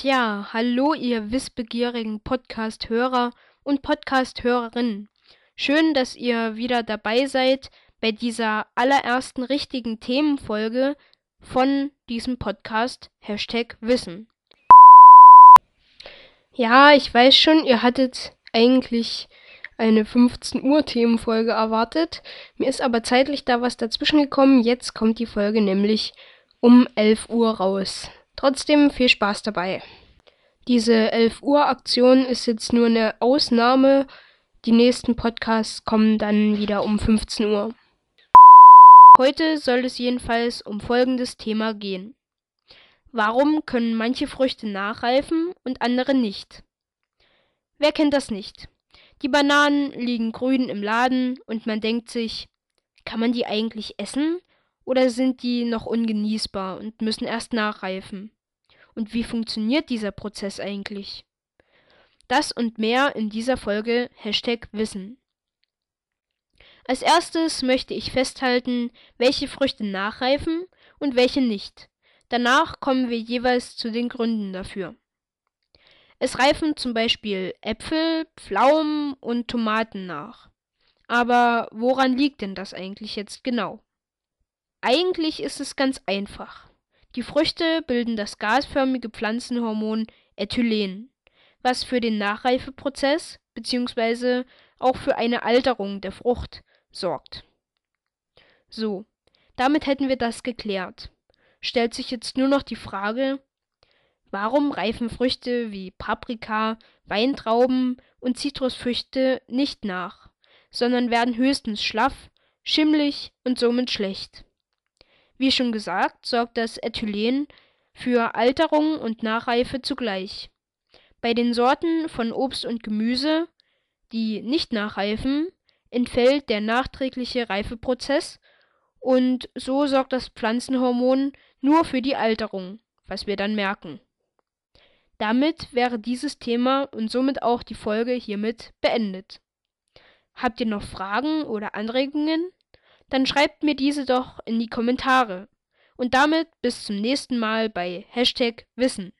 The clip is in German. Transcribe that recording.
Tja, hallo ihr wissbegierigen Podcast-Hörer und Podcast-Hörerinnen. Schön, dass ihr wieder dabei seid bei dieser allerersten richtigen Themenfolge von diesem Podcast Hashtag Wissen. Ja, ich weiß schon, ihr hattet eigentlich eine 15 Uhr Themenfolge erwartet. Mir ist aber zeitlich da was dazwischen gekommen. Jetzt kommt die Folge nämlich um 11 Uhr raus. Trotzdem viel Spaß dabei. Diese 11 Uhr Aktion ist jetzt nur eine Ausnahme. Die nächsten Podcasts kommen dann wieder um 15 Uhr. Heute soll es jedenfalls um folgendes Thema gehen. Warum können manche Früchte nachreifen und andere nicht? Wer kennt das nicht? Die Bananen liegen grün im Laden und man denkt sich, kann man die eigentlich essen oder sind die noch ungenießbar und müssen erst nachreifen? Und wie funktioniert dieser Prozess eigentlich? Das und mehr in dieser Folge Hashtag Wissen. Als erstes möchte ich festhalten, welche Früchte nachreifen und welche nicht. Danach kommen wir jeweils zu den Gründen dafür. Es reifen zum Beispiel Äpfel, Pflaumen und Tomaten nach. Aber woran liegt denn das eigentlich jetzt genau? Eigentlich ist es ganz einfach. Die Früchte bilden das gasförmige Pflanzenhormon Ethylen, was für den Nachreifeprozess bzw. auch für eine Alterung der Frucht sorgt. So, damit hätten wir das geklärt. Stellt sich jetzt nur noch die Frage, Warum reifen Früchte wie Paprika, Weintrauben und Zitrusfrüchte nicht nach, sondern werden höchstens schlaff, schimmlig und somit schlecht? Wie schon gesagt, sorgt das Ethylen für Alterung und Nachreife zugleich. Bei den Sorten von Obst und Gemüse, die nicht nachreifen, entfällt der nachträgliche Reifeprozess und so sorgt das Pflanzenhormon nur für die Alterung, was wir dann merken. Damit wäre dieses Thema und somit auch die Folge hiermit beendet. Habt ihr noch Fragen oder Anregungen? Dann schreibt mir diese doch in die Kommentare. Und damit bis zum nächsten Mal bei Hashtag Wissen.